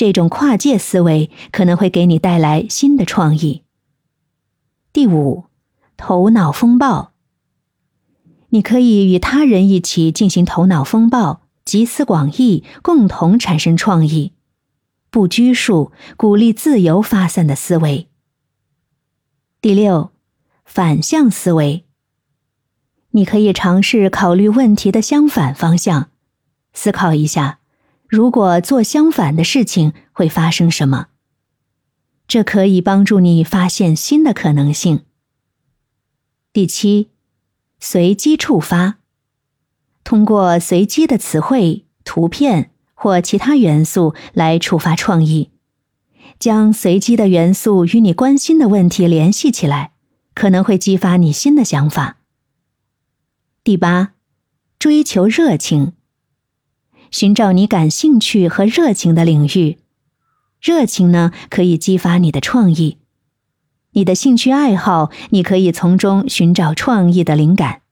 这种跨界思维可能会给你带来新的创意。第五，头脑风暴。你可以与他人一起进行头脑风暴，集思广益，共同产生创意，不拘束，鼓励自由发散的思维。第六，反向思维。你可以尝试考虑问题的相反方向，思考一下，如果做相反的事情会发生什么。这可以帮助你发现新的可能性。第七。随机触发，通过随机的词汇、图片或其他元素来触发创意，将随机的元素与你关心的问题联系起来，可能会激发你新的想法。第八，追求热情，寻找你感兴趣和热情的领域，热情呢可以激发你的创意。你的兴趣爱好，你可以从中寻找创意的灵感。